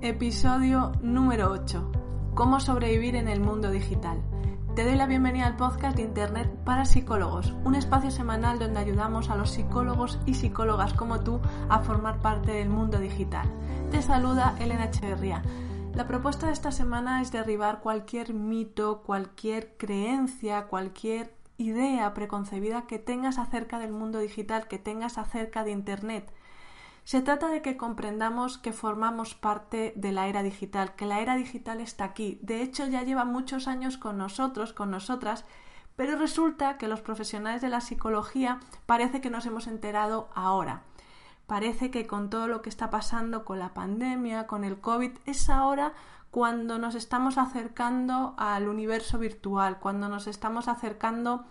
Episodio número 8. Cómo sobrevivir en el mundo digital. Te doy la bienvenida al podcast de Internet para psicólogos, un espacio semanal donde ayudamos a los psicólogos y psicólogas como tú a formar parte del mundo digital. Te saluda Elena Echeverría. La propuesta de esta semana es derribar cualquier mito, cualquier creencia, cualquier idea preconcebida que tengas acerca del mundo digital, que tengas acerca de Internet. Se trata de que comprendamos que formamos parte de la era digital, que la era digital está aquí. De hecho, ya lleva muchos años con nosotros, con nosotras, pero resulta que los profesionales de la psicología parece que nos hemos enterado ahora. Parece que con todo lo que está pasando con la pandemia, con el COVID, es ahora cuando nos estamos acercando al universo virtual, cuando nos estamos acercando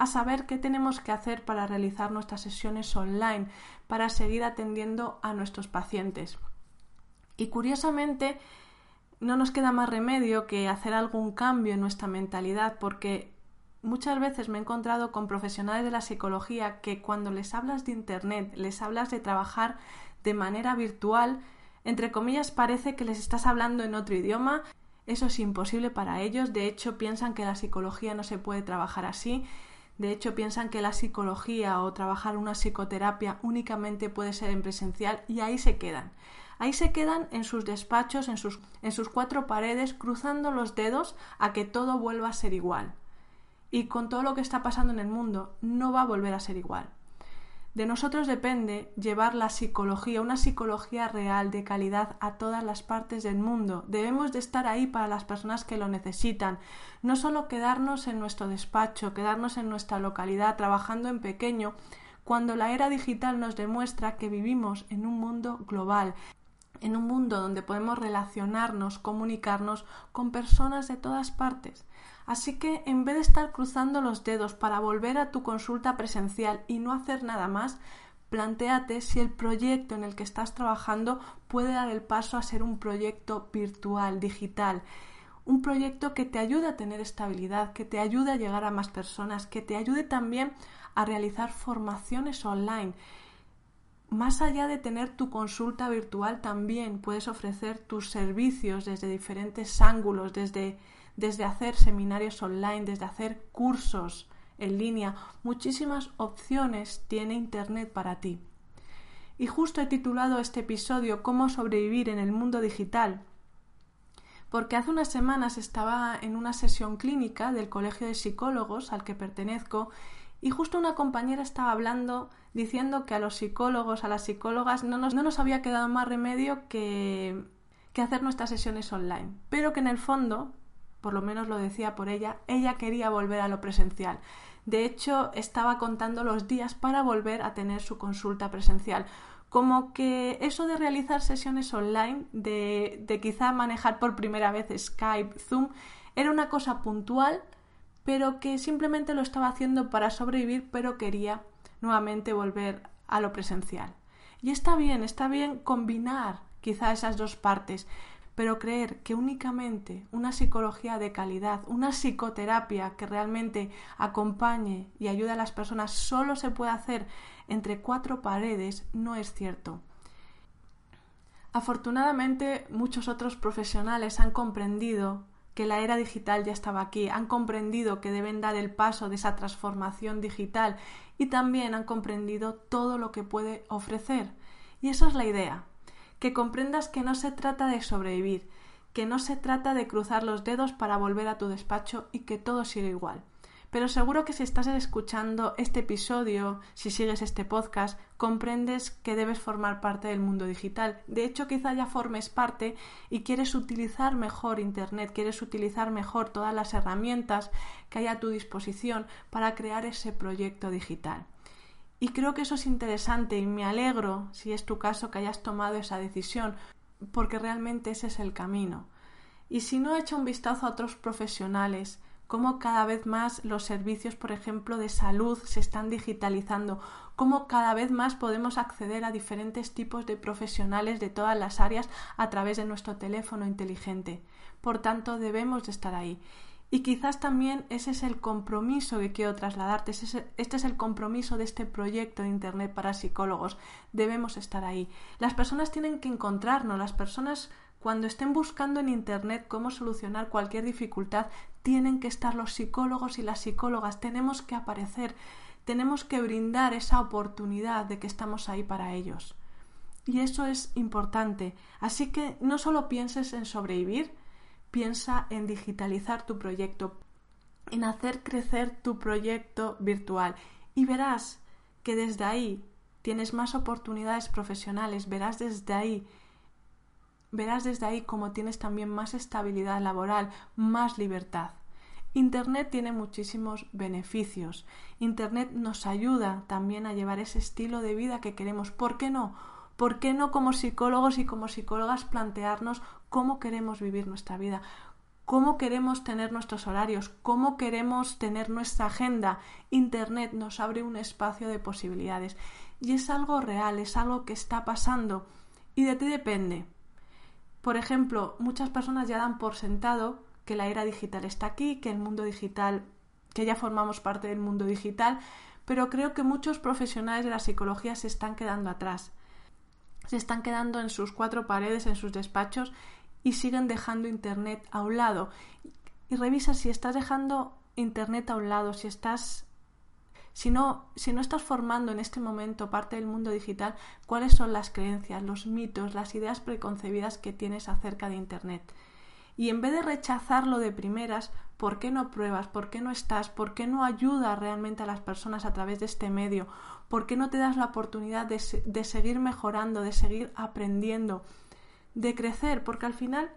a saber qué tenemos que hacer para realizar nuestras sesiones online, para seguir atendiendo a nuestros pacientes. Y curiosamente, no nos queda más remedio que hacer algún cambio en nuestra mentalidad, porque muchas veces me he encontrado con profesionales de la psicología que cuando les hablas de Internet, les hablas de trabajar de manera virtual, entre comillas parece que les estás hablando en otro idioma. Eso es imposible para ellos. De hecho, piensan que la psicología no se puede trabajar así de hecho, piensan que la psicología o trabajar una psicoterapia únicamente puede ser en presencial y ahí se quedan. Ahí se quedan en sus despachos, en sus, en sus cuatro paredes, cruzando los dedos a que todo vuelva a ser igual. Y con todo lo que está pasando en el mundo, no va a volver a ser igual. De nosotros depende llevar la psicología, una psicología real, de calidad, a todas las partes del mundo. Debemos de estar ahí para las personas que lo necesitan. No solo quedarnos en nuestro despacho, quedarnos en nuestra localidad, trabajando en pequeño, cuando la era digital nos demuestra que vivimos en un mundo global, en un mundo donde podemos relacionarnos, comunicarnos con personas de todas partes. Así que en vez de estar cruzando los dedos para volver a tu consulta presencial y no hacer nada más, plantéate si el proyecto en el que estás trabajando puede dar el paso a ser un proyecto virtual, digital, un proyecto que te ayude a tener estabilidad, que te ayude a llegar a más personas, que te ayude también a realizar formaciones online. Más allá de tener tu consulta virtual, también puedes ofrecer tus servicios desde diferentes ángulos, desde desde hacer seminarios online, desde hacer cursos en línea, muchísimas opciones tiene Internet para ti. Y justo he titulado este episodio Cómo sobrevivir en el mundo digital, porque hace unas semanas estaba en una sesión clínica del Colegio de Psicólogos al que pertenezco y justo una compañera estaba hablando diciendo que a los psicólogos, a las psicólogas no nos, no nos había quedado más remedio que, que hacer nuestras sesiones online, pero que en el fondo por lo menos lo decía por ella, ella quería volver a lo presencial. De hecho, estaba contando los días para volver a tener su consulta presencial. Como que eso de realizar sesiones online, de, de quizá manejar por primera vez Skype, Zoom, era una cosa puntual, pero que simplemente lo estaba haciendo para sobrevivir, pero quería nuevamente volver a lo presencial. Y está bien, está bien combinar quizá esas dos partes, pero creer que únicamente una psicología de calidad, una psicoterapia que realmente acompañe y ayude a las personas solo se puede hacer entre cuatro paredes no es cierto. Afortunadamente muchos otros profesionales han comprendido que la era digital ya estaba aquí, han comprendido que deben dar el paso de esa transformación digital y también han comprendido todo lo que puede ofrecer. Y esa es la idea, que comprendas que no se trata de sobrevivir, que no se trata de cruzar los dedos para volver a tu despacho y que todo siga igual. Pero seguro que si estás escuchando este episodio, si sigues este podcast, comprendes que debes formar parte del mundo digital. De hecho, quizá ya formes parte y quieres utilizar mejor Internet, quieres utilizar mejor todas las herramientas que hay a tu disposición para crear ese proyecto digital. Y creo que eso es interesante y me alegro, si es tu caso, que hayas tomado esa decisión, porque realmente ese es el camino. Y si no, echa un vistazo a otros profesionales, cómo cada vez más los servicios, por ejemplo, de salud se están digitalizando, cómo cada vez más podemos acceder a diferentes tipos de profesionales de todas las áreas a través de nuestro teléfono inteligente. Por tanto, debemos de estar ahí. Y quizás también ese es el compromiso que quiero trasladarte, este es el compromiso de este proyecto de Internet para psicólogos. Debemos estar ahí. Las personas tienen que encontrarnos, las personas cuando estén buscando en Internet cómo solucionar cualquier dificultad, tienen que estar los psicólogos y las psicólogas, tenemos que aparecer, tenemos que brindar esa oportunidad de que estamos ahí para ellos. Y eso es importante. Así que no solo pienses en sobrevivir, piensa en digitalizar tu proyecto, en hacer crecer tu proyecto virtual y verás que desde ahí tienes más oportunidades profesionales, verás desde ahí verás desde ahí cómo tienes también más estabilidad laboral, más libertad. Internet tiene muchísimos beneficios. Internet nos ayuda también a llevar ese estilo de vida que queremos. ¿Por qué no? ¿Por qué no como psicólogos y como psicólogas plantearnos cómo queremos vivir nuestra vida, cómo queremos tener nuestros horarios, cómo queremos tener nuestra agenda. Internet nos abre un espacio de posibilidades y es algo real, es algo que está pasando y de ti depende. Por ejemplo, muchas personas ya dan por sentado que la era digital está aquí, que el mundo digital, que ya formamos parte del mundo digital, pero creo que muchos profesionales de la psicología se están quedando atrás. Se están quedando en sus cuatro paredes, en sus despachos y siguen dejando Internet a un lado. Y revisa si estás dejando Internet a un lado, si estás si no, si no estás formando en este momento parte del mundo digital, cuáles son las creencias, los mitos, las ideas preconcebidas que tienes acerca de Internet. Y en vez de rechazarlo de primeras, ¿por qué no pruebas? ¿Por qué no estás? ¿Por qué no ayudas realmente a las personas a través de este medio? ¿Por qué no te das la oportunidad de, de seguir mejorando, de seguir aprendiendo? de crecer, porque al final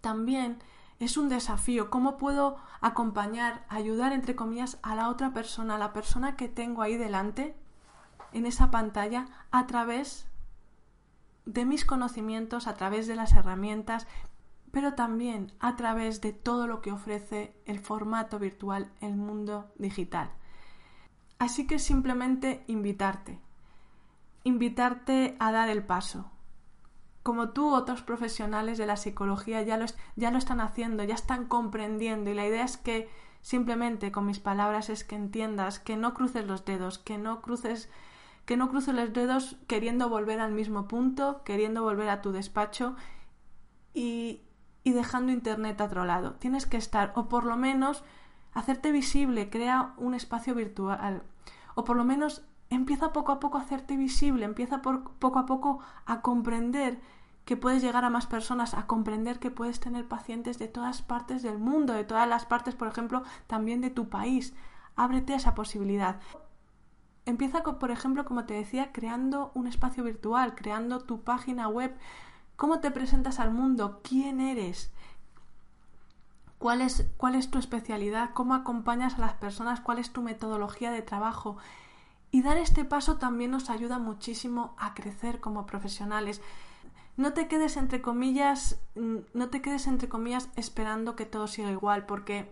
también es un desafío. ¿Cómo puedo acompañar, ayudar, entre comillas, a la otra persona, a la persona que tengo ahí delante, en esa pantalla, a través de mis conocimientos, a través de las herramientas, pero también a través de todo lo que ofrece el formato virtual, el mundo digital. Así que simplemente invitarte, invitarte a dar el paso, como tú, otros profesionales de la psicología ya lo, ya lo están haciendo, ya están comprendiendo y la idea es que simplemente con mis palabras es que entiendas, que no cruces los dedos, que no cruces que no cruces los dedos queriendo volver al mismo punto, queriendo volver a tu despacho y, y dejando internet a otro lado. Tienes que estar, o por lo menos hacerte visible, crea un espacio virtual, o por lo menos empieza poco a poco a hacerte visible, empieza por, poco a poco a comprender que puedes llegar a más personas, a comprender que puedes tener pacientes de todas partes del mundo, de todas las partes, por ejemplo, también de tu país. Ábrete a esa posibilidad. Empieza, por ejemplo, como te decía, creando un espacio virtual, creando tu página web. ¿Cómo te presentas al mundo? ¿Quién eres? ¿Cuál es, ¿Cuál es tu especialidad? ¿Cómo acompañas a las personas? ¿Cuál es tu metodología de trabajo? Y dar este paso también nos ayuda muchísimo a crecer como profesionales no te quedes entre comillas, mm, no te quedes entre comillas esperando que todo siga igual, porque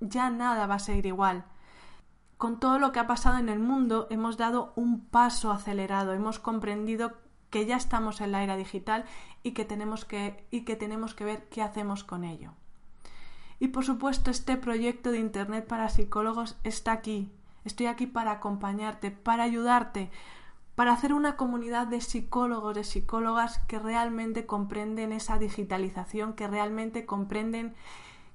ya nada va a seguir igual. Con todo lo que ha pasado en el mundo, hemos dado un paso acelerado, hemos comprendido que ya estamos en la era digital y que tenemos que, y que, tenemos que ver qué hacemos con ello. Y por supuesto, este proyecto de Internet para psicólogos está aquí. Estoy aquí para acompañarte, para ayudarte, para hacer una comunidad de psicólogos, de psicólogas que realmente comprenden esa digitalización, que realmente comprenden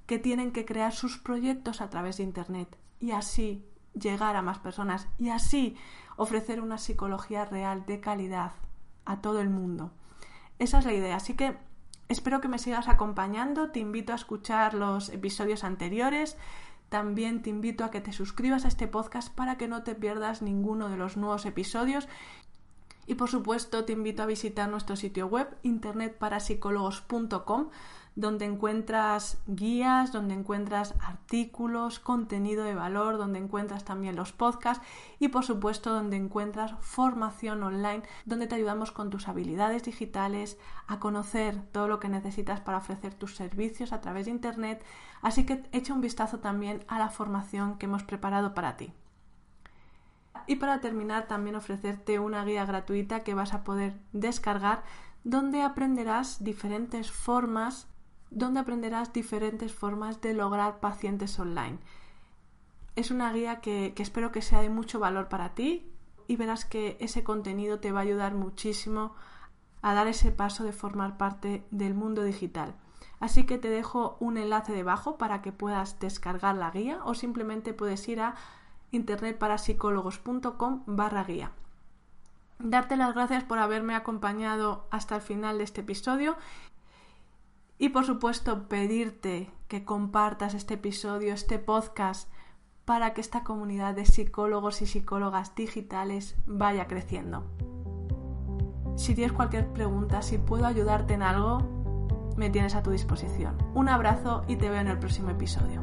que tienen que crear sus proyectos a través de Internet y así llegar a más personas y así ofrecer una psicología real de calidad a todo el mundo. Esa es la idea. Así que espero que me sigas acompañando. Te invito a escuchar los episodios anteriores. También te invito a que te suscribas a este podcast para que no te pierdas ninguno de los nuevos episodios. Y por supuesto te invito a visitar nuestro sitio web internetparapsicólogos.com donde encuentras guías, donde encuentras artículos, contenido de valor, donde encuentras también los podcasts y por supuesto donde encuentras formación online, donde te ayudamos con tus habilidades digitales, a conocer todo lo que necesitas para ofrecer tus servicios a través de Internet. Así que echa un vistazo también a la formación que hemos preparado para ti. Y para terminar, también ofrecerte una guía gratuita que vas a poder descargar donde aprenderás diferentes formas donde aprenderás diferentes formas de lograr pacientes online. Es una guía que, espero que sea de mucho valor para ti y verás que ese contenido te va a ayudar muchísimo a dar ese paso de formar parte del mundo digital. Así que te dejo un enlace debajo para que puedas descargar la guía o simplemente puedes ir a internetparapsicólogos.com barra guía. Darte las gracias por haberme acompañado hasta el final de este episodio y por supuesto pedirte que compartas este episodio, este podcast, para que esta comunidad de psicólogos y psicólogas digitales vaya creciendo. Si tienes cualquier pregunta, si puedo ayudarte en algo, me tienes a tu disposición. Un abrazo y te veo en el próximo episodio.